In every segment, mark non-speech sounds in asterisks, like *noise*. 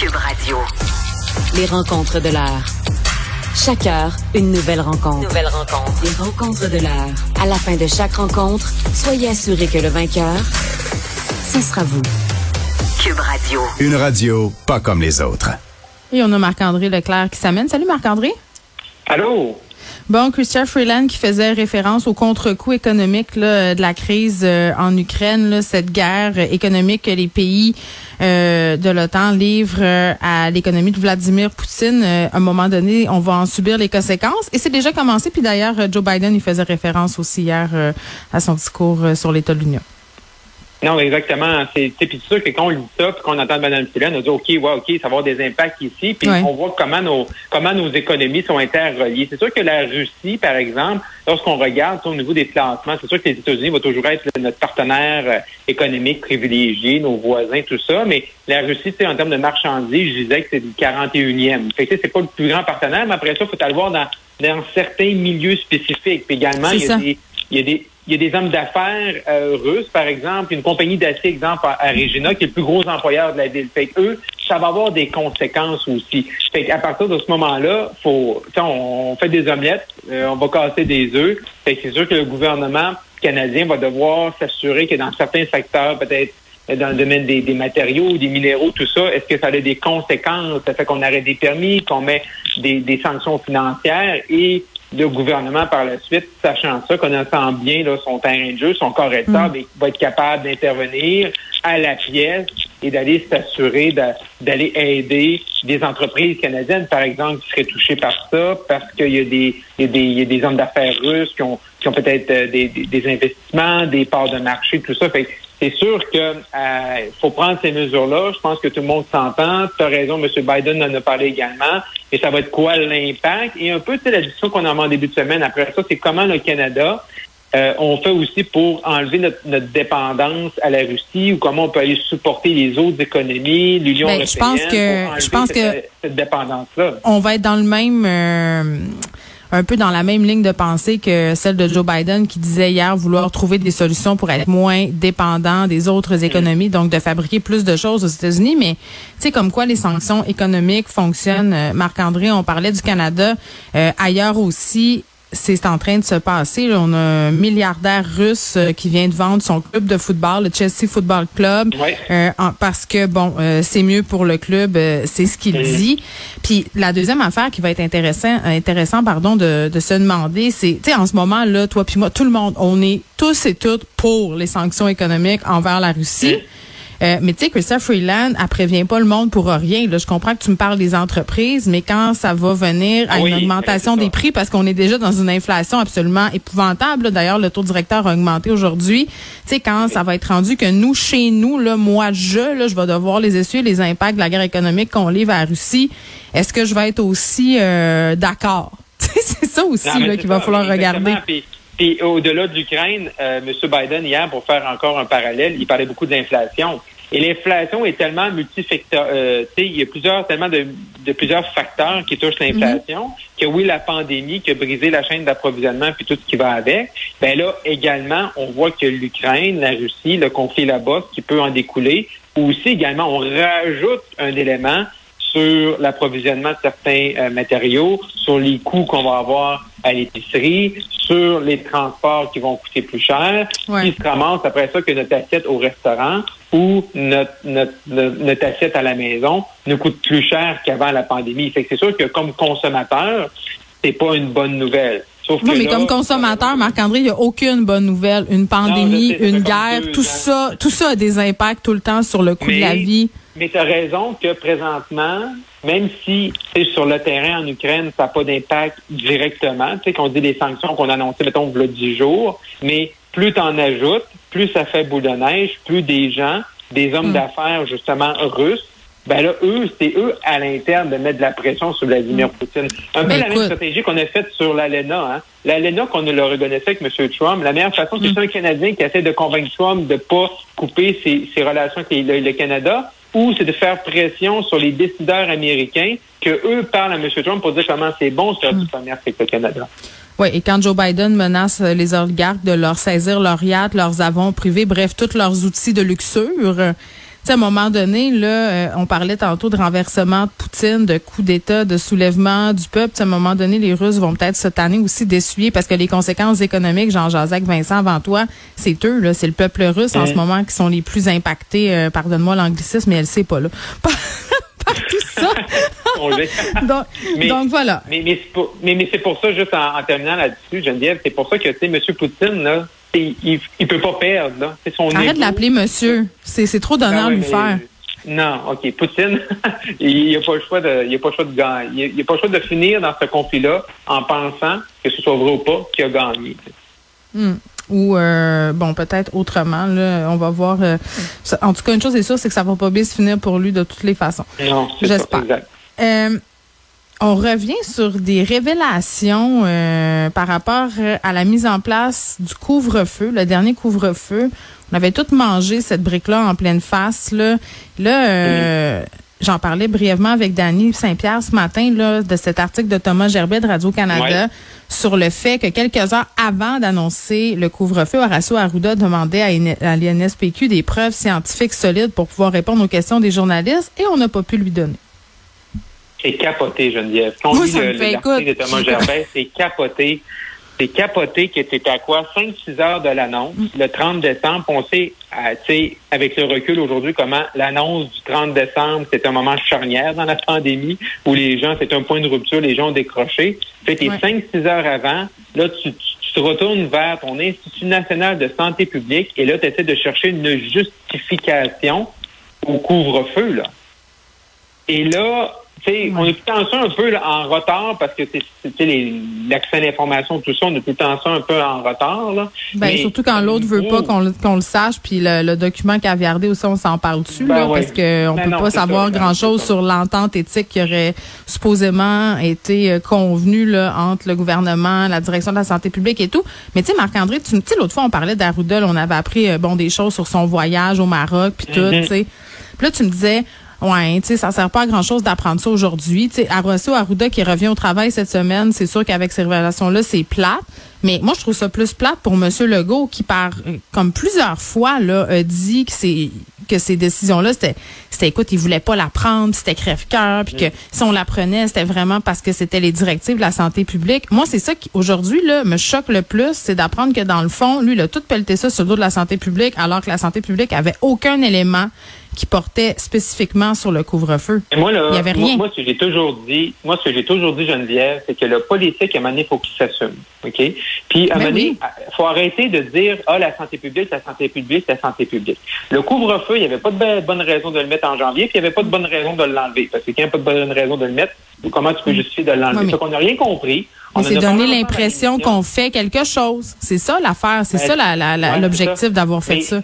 Cube Radio. Les rencontres de l'heure. Chaque heure, une nouvelle rencontre. Nouvelle rencontre. Les rencontres de l'heure. À la fin de chaque rencontre, soyez assurés que le vainqueur, ce sera vous. Cube Radio. Une radio pas comme les autres. Et on a Marc-André Leclerc qui s'amène. Salut Marc-André. Allô? Bon, Christian Freeland qui faisait référence au contre-coup économique là, de la crise euh, en Ukraine, là, cette guerre économique que les pays euh, de l'OTAN livrent euh, à l'économie de Vladimir Poutine. à un moment donné, on va en subir les conséquences. Et c'est déjà commencé. Puis d'ailleurs, Joe Biden, il faisait référence aussi hier à son discours sur l'État de l'Union. Non, exactement. C'est sûr que quand on lit ça, puis qu'on entend Mme Phelan, on dit OK, ouais, OK, ça va avoir des impacts ici, puis on voit comment nos comment nos économies sont interreliées. C'est sûr que la Russie, par exemple, lorsqu'on regarde au niveau des placements, c'est sûr que les États-Unis vont toujours être notre partenaire euh, économique privilégié, nos voisins, tout ça, mais la Russie, en termes de marchandises, je disais que c'est du 41e. Fait que c'est pas le plus grand partenaire, mais après ça, il faut aller voir dans, dans certains milieux spécifiques. Puis également, il y a des il y a des il y a des hommes d'affaires euh, russes, par exemple, une compagnie d'acier, exemple, à, Regina, qui est le plus gros employeur de la ville. Fait eux, ça va avoir des conséquences aussi. Fait qu'à partir de ce moment-là, faut, on, fait des omelettes, euh, on va casser des œufs. Fait que c'est sûr que le gouvernement canadien va devoir s'assurer que dans certains secteurs, peut-être dans le domaine des, matériaux, des minéraux, tout ça, est-ce que ça a des conséquences? Ça fait qu'on arrête des permis, qu'on met des, des sanctions financières et le gouvernement par la suite, sachant ça, connaissant bien là, son terrain de jeu, son corps et mm. va être capable d'intervenir à la pièce et d'aller s'assurer d'aller aider des entreprises canadiennes, par exemple, qui seraient touchées par ça, parce qu'il y a des, il y a des, il y a des hommes d'affaires russes qui ont, qui ont peut-être euh, des, des, investissements, des parts de marché, tout ça. Fait c'est sûr que euh, faut prendre ces mesures-là. Je pense que tout le monde s'entend. Tu as raison, M. Biden en a parlé également. Et ça va être quoi l'impact? Et un peu, tu sais, la discussion qu'on a en début de semaine après ça, c'est comment le Canada euh, on fait aussi pour enlever notre, notre, dépendance à la Russie ou comment on peut aller supporter les autres économies, l'Union ben, européenne. Je pense que, je pense cette, que cette dépendance-là. On va être dans le même. Euh, un peu dans la même ligne de pensée que celle de Joe Biden qui disait hier vouloir trouver des solutions pour être moins dépendant des autres économies, donc de fabriquer plus de choses aux États-Unis. Mais tu sais, comme quoi les sanctions économiques fonctionnent. Euh, Marc-André, on parlait du Canada. Euh, ailleurs aussi, c'est en train de se passer. On a un milliardaire russe euh, qui vient de vendre son club de football, le Chelsea Football Club, euh, parce que bon, euh, c'est mieux pour le club, c'est ce qu'il dit. Puis la deuxième affaire qui va être intéressant, intéressant pardon, de, de se demander, c'est, tu sais, en ce moment là, toi puis moi, tout le monde, on est tous et toutes pour les sanctions économiques envers la Russie. Euh, mais tu sais, Christophe Freeland, elle prévient pas le monde pour rien. Là, je comprends que tu me parles des entreprises, mais quand ça va venir à une augmentation des prix, parce qu'on est déjà dans une inflation absolument épouvantable. D'ailleurs, le taux directeur a augmenté aujourd'hui. Tu sais, quand ça va être rendu que nous, chez nous, là, moi, je, là, je vais devoir les essuyer les impacts de la guerre économique qu'on livre à la Russie. Est-ce que je vais être aussi euh, d'accord? *laughs* c'est ça aussi qu'il va falloir regarder. Puis au-delà de l'Ukraine, euh, M. Biden, hier, pour faire encore un parallèle, il parlait beaucoup d'inflation. Et l'inflation est tellement multifacteur. Euh, il y a plusieurs, tellement de, plusieurs facteurs qui touchent l'inflation, mhm. que oui, la pandémie qui a brisé la chaîne d'approvisionnement puis tout ce qui va avec. Ben là, également, on voit que l'Ukraine, la Russie, le conflit là-bas, qui peut en découler. Ou aussi, également, on rajoute un élément sur l'approvisionnement de certains euh, matériaux, sur les coûts qu'on va avoir à l'épicerie, sur les transports qui vont coûter plus cher, qui se ramasse après ça que notre assiette au restaurant ou notre, notre, notre, assiette à la maison nous coûte plus cher qu'avant la pandémie. Fait que c'est sûr que comme consommateur, c'est pas une bonne nouvelle. Sauf non, mais comme consommateur, Marc-André, il n'y a aucune bonne nouvelle. Une pandémie, une guerre, tout ça, tout ça a des impacts tout le temps sur le coût de la vie. Mais tu as raison que présentement, même si sur le terrain en Ukraine, ça n'a pas d'impact directement, tu sais, qu'on dit des sanctions qu'on a annoncées, mettons, il y a 10 jours, mais plus tu en ajoutes, plus ça fait boule de neige, plus des gens, des hommes mm. d'affaires, justement, russes, ben là, eux, c'est eux à l'interne de mettre de la pression sur Vladimir mm. Poutine. Un peu ben, la même stratégie qu'on a faite sur l'ALENA. Hein? L'ALENA qu'on le reconnaissait avec M. Trump, la meilleure façon, c'est mm. un Canadien qui essaie de convaincre Trump de ne pas couper ses, ses relations avec le Canada ou c'est de faire pression sur les décideurs américains que eux parlent à M. Trump pour dire comment c'est bon ce faire du commerce avec le Canada. Oui, et quand Joe Biden menace les oligarques de leur saisir leurs yachts, leurs avons privés, bref, tous leurs outils de luxure, à un moment donné, là, euh, on parlait tantôt de renversement de Poutine, de coup d'État, de soulèvement du peuple. à un moment donné, les Russes vont peut-être cette année aussi d'essuyer parce que les conséquences économiques, Jean-Jacques Vincent avant toi, c'est eux, là, c'est le peuple russe en ce moment qui sont les plus impactés. Euh, pardonne-moi l'anglicisme, mais elle sait pas là. *laughs* Par tout ça. *laughs* donc, mais, donc, voilà. Mais, mais, mais, c'est pour ça, juste en, terminant là-dessus, Geneviève, c'est pour ça que, tu sais, M. Poutine, là, il, il peut pas perdre. Là. Son Arrête de l'appeler monsieur. C'est trop d'honneur ben lui faire. Non, OK. Poutine, *laughs* il n'a pas le choix de, il a pas le choix de gagner. Il pas le choix de finir dans ce conflit-là en pensant que ce soit vrai ou pas qu'il a gagné. Hmm. Ou euh, bon, peut-être autrement. Là, on va voir. Euh, en tout cas, une chose est sûre, c'est que ça va pas bien se finir pour lui de toutes les façons. Non, j'espère. Euh, on revient sur des révélations euh, par rapport euh, à la mise en place du couvre-feu, le dernier couvre-feu. On avait tout mangé cette brique-là en pleine face. Là, là euh, j'en parlais brièvement avec Dany Saint-Pierre ce matin là, de cet article de Thomas Gerbet de Radio-Canada sur le fait que quelques heures avant d'annoncer le couvre-feu, Horacio Arruda demandait à, à l'INSPQ des preuves scientifiques solides pour pouvoir répondre aux questions des journalistes et on n'a pas pu lui donner. C'est capoté, Geneviève. Quand on lit l'article de Thomas c'est capoté. C'est capoté que c'était à quoi? 5-6 heures de l'annonce, mm. le 30 décembre. On sait, euh, avec le recul aujourd'hui, comment l'annonce du 30 décembre, c'est un moment charnière dans la pandémie où les gens, c'est un point de rupture, les gens ont décroché. Fait que 5-6 heures avant, là, tu, tu, te retournes vers ton Institut national de santé publique et là, tu essaies de chercher une justification au couvre-feu, là. Et là, on est tout le temps ça un peu en retard parce que l'accès à l'information, tout ça, on est tout le temps ça un peu en retard. Là. Ben, surtout quand l'autre veut pas qu'on le sache, puis le, document caviardé aussi, on s'en parle dessus, ben parce qu'on ben peut pas savoir grand-chose sur l'entente éthique qui aurait supposément été euh, convenue là, entre le gouvernement, la direction de la santé publique et tout. Mais tu sais, Marc-André, tu sais, l'autre fois, on parlait d'Arruda, on avait appris euh, bon des choses sur son voyage au Maroc, puis tout, mm-hmm. tu sais. Puis là, tu me disais, Ouais, tu sais, ça sert pas à grand chose d'apprendre ça aujourd'hui. Tu sais, Arrosso Arruda qui revient au travail cette semaine, c'est sûr qu'avec ces révélations-là, c'est plat. Mais moi, je trouve ça plus plate pour M. Legault qui, par euh, comme plusieurs fois, là, a dit que c'est que ces décisions-là, c'était, c'était, écoute, il voulait pas la prendre, c'était crève-cœur, puis que si on la prenait, c'était vraiment parce que c'était les directives de la santé publique. Moi, c'est ça qui, aujourd'hui, là, me choque le plus, c'est d'apprendre que dans le fond, lui, il a tout pelleté ça sur le dos de la santé publique, alors que la santé publique avait aucun élément qui portait spécifiquement sur le couvre-feu. Moi, il y avait rien. Moi, ce que j'ai toujours dit, moi, ce que j'ai toujours dit, Geneviève, c'est que le politique, à un moment donné, il faut qu'il s'assume. OK? Puis, à un ben moment donné, il faut arrêter de dire, ah, la santé publique, la santé publique, la santé publique. Le couvre-feu, il n'y avait pas de bonne raison de le mettre en janvier, puis il n'y avait pas de bonne raison de l'enlever. Parce que quand il n'y a pas de bonne raison de le mettre, comment tu peux justifier de l'enlever? On n'a rien compris. On s'est donné l'impression qu'on fait quelque chose. C'est ça l'affaire. C'est ben, ça l'objectif d'avoir fait ça.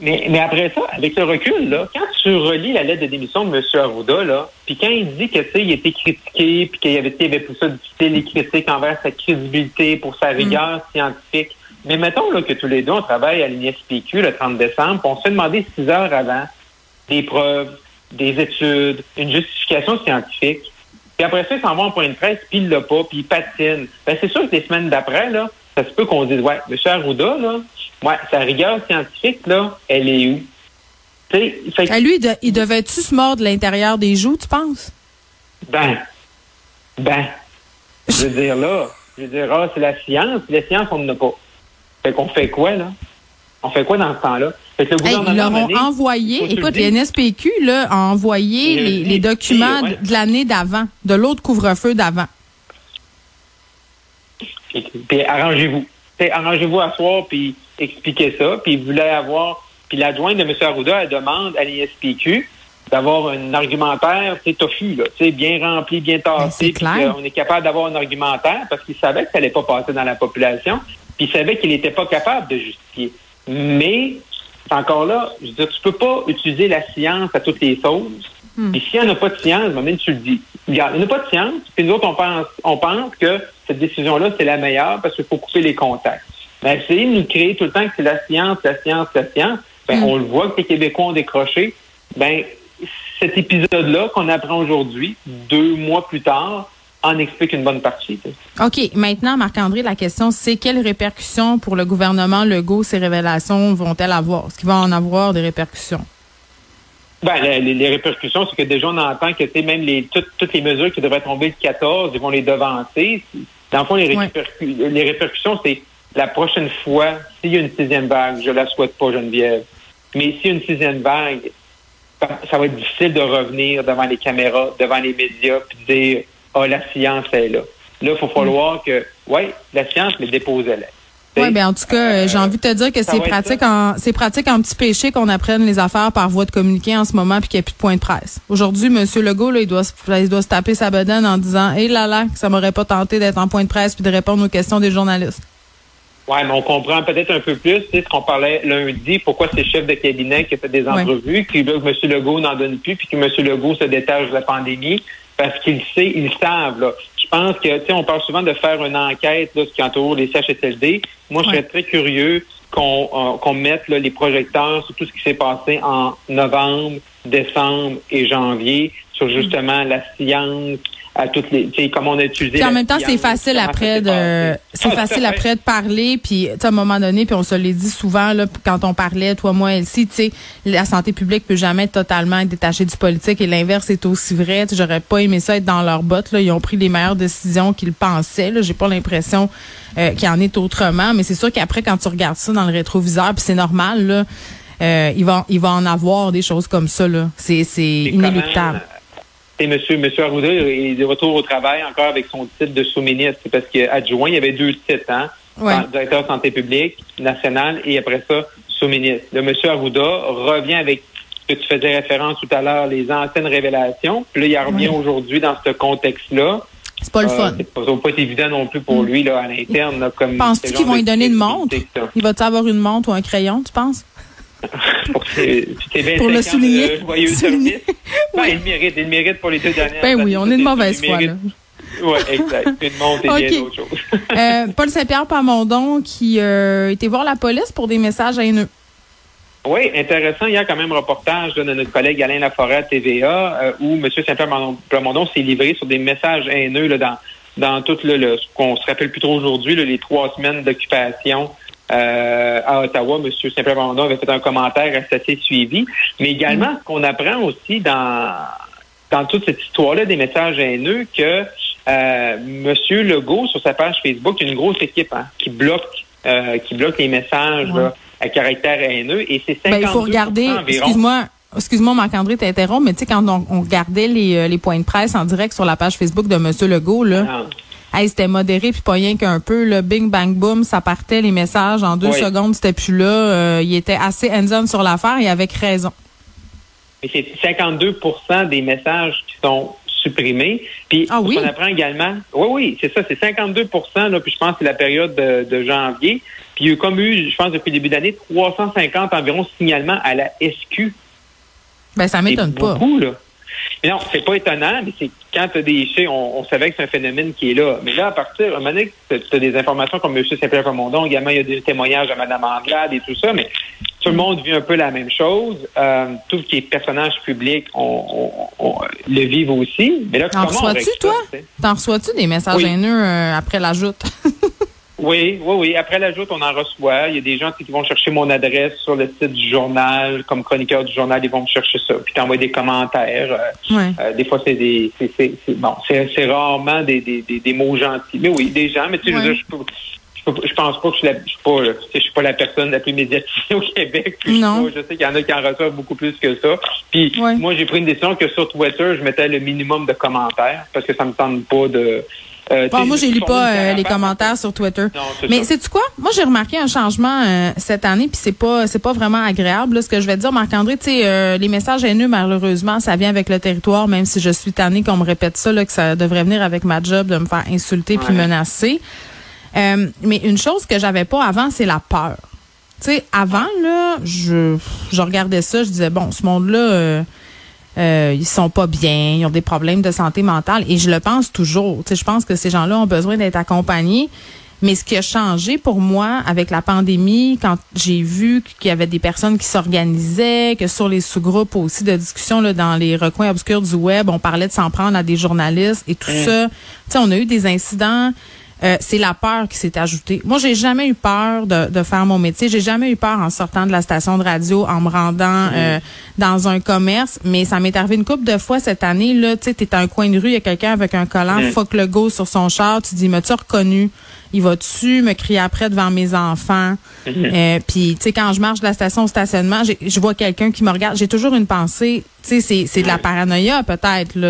Mais, mais après ça, avec le recul, là, quand tu relis la lettre de démission de M. Arruda, là, puis quand il dit que il était critiqué, puis qu'il y avait, il avait pour ça difficile les critiques envers sa crédibilité, pour sa mm. rigueur scientifique. Mais mettons là, que tous les deux, on travaille à l'INSPQ le 30 décembre, on s'est demandé six heures avant des preuves, des études, une justification scientifique. Puis après ça, il s'en va en point de presse, puis il l'a pas, puis il patine. Ben, c'est sûr que les semaines d'après, là, ça se peut qu'on dise, ouais, M. Arruda, là, ouais, sa rigueur scientifique, là, elle est où? Fait, à lui, il devait-tu se mordre de l'intérieur des joues, tu penses? Ben, ben, je veux dire, là, je veux dire, ah, c'est la science. La science, on n'en a pas. Fait qu'on fait quoi, là? On fait quoi dans ce temps-là? Fait que le hey, ils leur ont envoyé, écoute, les NSPQ, là, a envoyé les, les, documents de l'année d'avant, de l'autre couvre-feu d'avant. Puis arrangez-vous. Arrangez-vous à soir, puis expliquez ça. Puis vous voulez avoir. Puis l'adjointe de M. Arruda, elle demande à l'ISPQ d'avoir un argumentaire, c'est tofu, là, bien rempli, bien ben, tassé. Puis on est capable d'avoir un argumentaire parce qu'il savait que ça n'allait pas passer dans la population. Puis il savait qu'il n'était pas capable de justifier. Mais encore là, je veux dire, tu peux pas utiliser la science à toutes les sauces. Hmm. Et s'il n'y en a pas de science, même tu le dis. il n'y en a pas de science, puis nous autres, on pense, on pense que cette décision-là, c'est la meilleure parce qu'il faut couper les contacts. Mais essayer de nous créer tout le temps que c'est la science, la science, la science, ben, mm. on le voit que les Québécois ont décroché. Ben, cet épisode-là qu'on apprend aujourd'hui, deux mois plus tard, en explique une bonne partie. OK. Maintenant, Marc-André, la question, c'est quelles répercussions pour le gouvernement Legault ces révélations vont-elles avoir? Est-ce qu'il va en avoir des répercussions? Ben, les, répercussions, c'est que déjà, on entend que même les, toutes, les mesures qui devraient tomber le 14, ils vont les devancer. Dans le fond, les, les répercussions, c'est la prochaine fois, s'il y a une sixième vague, je la souhaite pas, Geneviève, mais s'il y a une sixième vague, ça va être difficile de revenir devant les caméras, devant les médias, puis de dire, ah, oh, la science est là. Là, il faut falloir que, oui, la science, mais déposez-la. Oui, ben en tout cas, euh, j'ai envie de te dire que c'est pratique en c'est pratique en petit péché qu'on apprenne les affaires par voie de communiqué en ce moment puis qu'il n'y a plus de point de presse. Aujourd'hui, M. Legault, là, il doit il doit se taper sa bedaine en disant Hé là là, que ça m'aurait pas tenté d'être en point de presse puis de répondre aux questions des journalistes. Oui, mais on comprend peut-être un peu plus, tu sais, ce qu'on parlait lundi, pourquoi c'est chef de cabinet qui a fait des entrevues, qui veut que M. Legault n'en donne plus, puis que M. Legault se détache de la pandémie, parce qu'il sait, ils savent, là. Je pense que, tu sais, on parle souvent de faire une enquête, là, ce qui entoure les CHSLD. Moi, je serais très curieux qu'on euh, qu'on mette là, les projecteurs sur tout ce qui s'est passé en novembre, décembre et janvier sur justement la science, à toutes les, tu sais, comme on a utilisé. en même temps, c'est facile après de, c'est ah, facile après de parler, puis à un moment donné, puis on se l'est dit souvent là, quand on parlait, toi, moi, Elsie, tu sais, la santé publique peut jamais totalement être détachée du politique, et l'inverse est aussi vrai. J'aurais pas aimé ça être dans leurs bottes. Là, ils ont pris les meilleures décisions qu'ils pensaient. Là, j'ai pas l'impression euh, qu'il en est autrement, mais c'est sûr qu'après, quand tu regardes ça dans le rétroviseur, puis c'est normal là. Euh, il va il va en avoir des choses comme ça là. C'est c'est inéluctable. Et monsieur, monsieur Arruda est de retour au travail encore avec son titre de sous-ministre. Parce qu'adjoint, il y avait deux titres, hein? Directeur santé publique national et après ça, sous-ministre. Le monsieur Arruda revient avec ce que tu faisais référence tout à l'heure, les anciennes révélations. Puis là, il revient aujourd'hui dans ce contexte-là. C'est pas le euh, fun. c'est pas, pas évident non plus pour mm. lui là, à l'interne. Penses-tu qu'ils vont lui donner une montre? Il va-tu avoir une montre ou un crayon, tu penses? *laughs* pour, pour le souligner. *laughs* souligner. Ben, il mérite, il mérite pour les deux dernières. Ben oui, on est de mauvaise foi, là. Oui, exact. Une et bien *laughs* d'autres choses. euh, Paul Saint-Pierre Pamondon qui euh, était voir la police pour des messages haineux. Oui, intéressant. Il y a quand même un reportage de notre collègue Alain Laforêt à TVA euh, où M. Saint-Pierre Plamondon s'est livré sur des messages haineux là, dans, dans tout le, ce qu'on se rappelle plus trop aujourd'hui, les trois semaines d'occupation euh, à Ottawa, M. Saint-Pierre avait fait un commentaire assez suivi. Mais également, mm. ce qu'on apprend aussi dans, dans toute cette histoire-là des messages haineux, que euh, M. Legault, sur sa page Facebook, il y a une grosse équipe hein, qui bloque euh, qui bloque les messages à caractère haineux. Et c'est 52 ben, Il faut regarder, excuse-moi, Excuse-moi, Marc-André, t'interromps, mais tu sais, quand on, regardait les, les, points de presse en direct sur la page Facebook de M. Legault, là, ah c'était modéré puis pas rien qu'un peu. Le bing bang boom, ça partait les messages en deux secondes, c'était plus là. Euh, il était assez hands-on sur l'affaire et avec raison. Mais c'est 52% des messages qui sont supprimés. Puis ah on apprend également. Oui, oui, c'est ça, c'est 52 là, puis je pense que c'est la période de, janvier. Puis il y a comme eu, je pense, depuis le début d'année, 350 environ signalements à la SQ. Ben, ça m'étonne pas. Beaucoup, là. Mais non, c'est pas étonnant, mais c'est quand tu as des chiens, on, savait que c'est un phénomène qui est là. Mais là, à partir, un moment donné, tu as des informations comme M. Saint-Pierre Comondon, également, il y a des témoignages de Mme Anglade et tout ça, mais tout le monde vit un peu la même chose. Euh, tout ce qui est personnage public, on, le vit aussi. Mais là, T'en reçois-tu, toi? T'en reçois-tu des messages haineux euh, après l'ajout? *laughs* Oui, oui, oui. Après l'ajout, on en reçoit. Il y a des gens qui vont chercher mon adresse sur le site du journal, comme chroniqueur du journal, ils vont me chercher ça. Puis t'envoies des commentaires. Euh, euh, des fois, c'est des, c'est, bon, c'est, rarement des, des, des, mots gentils. Mais oui, des gens. Mais tu sais, je, je, je, pense pas que je, la, je suis pas, je suis pas la personne la plus médiatisée *laughs* au Québec. non. Je, sais qu'il y en a qui en reçoivent beaucoup plus que ça. Puis moi, j'ai pris une décision que sur Twitter, je mettais le minimum de commentaires parce que ça me tente pas de euh, moi, j'ai lu pas euh, les commentaires sur Twitter. Mais c'est tu quoi? Moi, j'ai remarqué un changement euh, cette année, puis c'est pas c'est pas vraiment agréable. ce que je vais dire, Marc-André, tu sais, les messages haineux, malheureusement, ça vient avec le territoire. Même si je suis tannée qu'on me répète ça, là, que ça devrait venir avec ma job de me faire insulter puis menacer. mais une chose que j'avais pas avant, c'est la peur. Tu sais, avant là, je je regardais ça, je disais bon, ce monde-là euh, ils sont pas bien, ils ont des problèmes de santé mentale et je le pense toujours. Tu sais, je pense que ces gens-là ont besoin d'être accompagnés. Mais ce qui a changé pour moi avec la pandémie, quand j'ai vu qu'il y avait des personnes qui s'organisaient, que sur les sous-groupes aussi de discussion là, dans les recoins obscurs du web, on parlait de s'en prendre à des journalistes et tout ça. Tu sais, on a eu des incidents euh, c'est la peur qui s'est ajoutée. Moi, j'ai jamais eu peur de, de faire mon métier. J'ai jamais eu peur en sortant de la station de radio, en me rendant euh, dans un commerce. Mais ça m'est arrivé une couple de fois cette année. Là, tu sais, t'es à un coin de rue, il y a quelqu'un avec un collant fuck le go sur son char. Tu dis, m'as-tu reconnu? Il va-tu me crier après devant mes enfants? Euh, Puis, tu sais, quand je marche de la station au stationnement, je vois quelqu'un qui me regarde. J'ai toujours une pensée. Tu sais, c'est de la paranoïa peut-être. Tu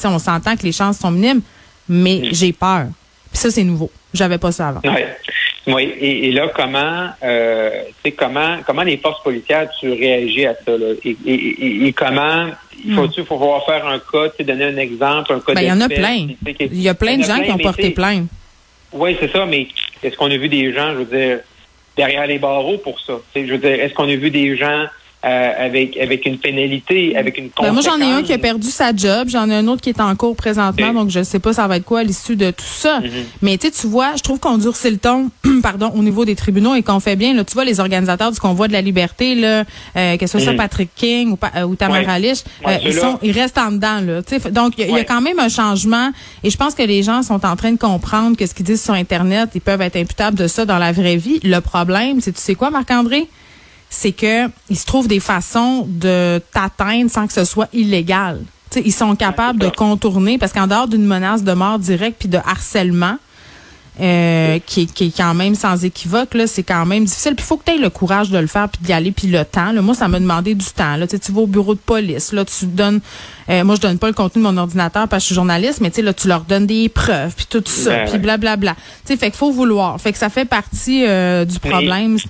sais, on s'entend que les chances sont minimes, mais j'ai peur. Puis ça, c'est nouveau. J'avais pas ça avant. Ouais. Oui, et, là, comment, euh, comment, comment les forces policières, tu réagis à ça, là? Et, comment, il faut, tu faut pouvoir faire un cas, tu donner un exemple, un cas ben, Il y en a plein. Il y a plein de gens qui ont porté plainte. Oui, c'est ça, mais est-ce qu'on a vu des gens, je veux dire, derrière les barreaux pour ça? je veux dire, est-ce qu'on a vu des gens euh, avec avec une pénalité, avec une ben moi, j'en ai un qui a perdu sa job, j'en ai un autre qui est en cours présentement, donc je sais pas ça va être quoi à l'issue de tout ça. Mm-hmm. Mais tu tu vois, je trouve qu'on durcit le ton, *clears throat* pardon, au niveau des tribunaux et qu'on fait bien. Là, tu vois, les organisateurs du convoi de la liberté, là, euh, que ce soit mm-hmm. Patrick King ou, euh, ou Tamara Lich, euh, ils sont, ils restent en dedans. Là, donc, il y, a quand même un changement et je pense que les gens sont en train de comprendre que ce qu'ils disent sur Internet, ils peuvent être imputables de ça dans la vraie vie. Le problème, c'est tu sais quoi, Marc-André? C'est que il se trouve des façons de t'atteindre sans que ce soit illégal. ils sont capables de contourner parce qu'en dehors d'une menace de mort directe puis de harcèlement, euh, qui, qui, est quand même sans équivoque, là, c'est quand même difficile. Puis il faut que tu aies le courage de le faire puis d'y aller puis le temps. Là. Moi, ça m'a demandé du temps. Là. Tu, sais, tu vas au bureau de police, là, tu donnes euh, moi je donne pas le contenu de mon ordinateur parce que je suis journaliste, mais tu sais, là, tu leur donnes des preuves, puis tout ça, puis blablabla. Tu sais, fait qu'il faut vouloir. Fait que ça fait partie euh, du problème. Mais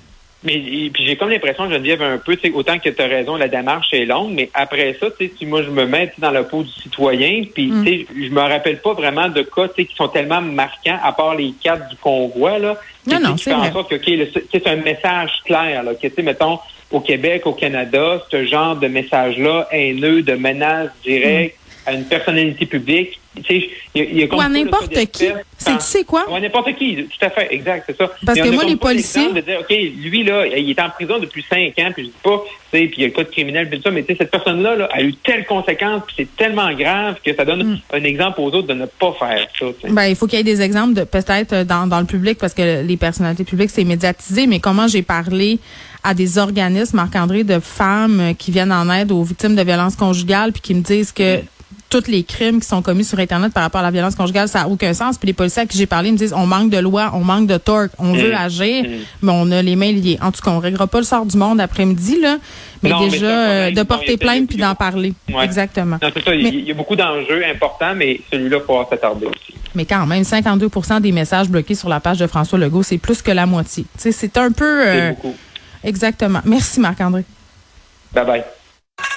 puis j'ai comme l'impression, Geneviève, un peu, autant que tu as raison, la démarche est longue, mais après ça, si moi je me mets dans la peau du citoyen, puis mm. sais, je me rappelle pas vraiment de cas qui sont tellement marquants, à part les quatre du convoi, là. Non, non, c'est en sorte que c'est un message clair, là, que, tu sais, mettons, au Québec, au Canada, ce genre de message-là, haineux, de menace directe. À une personnalité publique, tu sais, Ou à n'importe qui. C'est tu sais quoi? Ou à n'importe qui, tout à fait, exact, c'est ça. Parce que moi, les policiers. De dire, OK, lui, là, il est en prison depuis cinq ans, puis je dis pas, tu sais, puis il y a le code criminel, puis tout ça, mais tu sais, cette personne-là là, a eu telle conséquence, puis c'est tellement grave que ça donne mm. un exemple aux autres de ne pas faire ça. Ben, il faut qu'il y ait des exemples de peut-être euh, dans, dans le public, parce que les personnalités publiques, c'est médiatisé, mais comment j'ai parlé à des organismes, Marc-André, de femmes qui viennent en aide aux victimes de violences conjugales, puis qui me disent que mm tous les crimes qui sont commis sur Internet par rapport à la violence conjugale, ça n'a aucun sens. Puis les policiers à qui j'ai parlé me disent on manque de loi, on manque de torque, on veut mm. agir, mm. mais on a les mains liées. En tout cas, on ne réglera pas le sort du monde après-midi, là. Mais déjà, euh, de porter plainte puis d'en parler. Exactement. ça. il y a beaucoup d'enjeux importants, mais celui-là, il faut s'attarder aussi. Mais quand même, 52% des messages bloqués sur la page de François Legault, c'est plus que la moitié. C'est un peu. Euh, beaucoup. Exactement. Merci, Marc-André. Bye bye.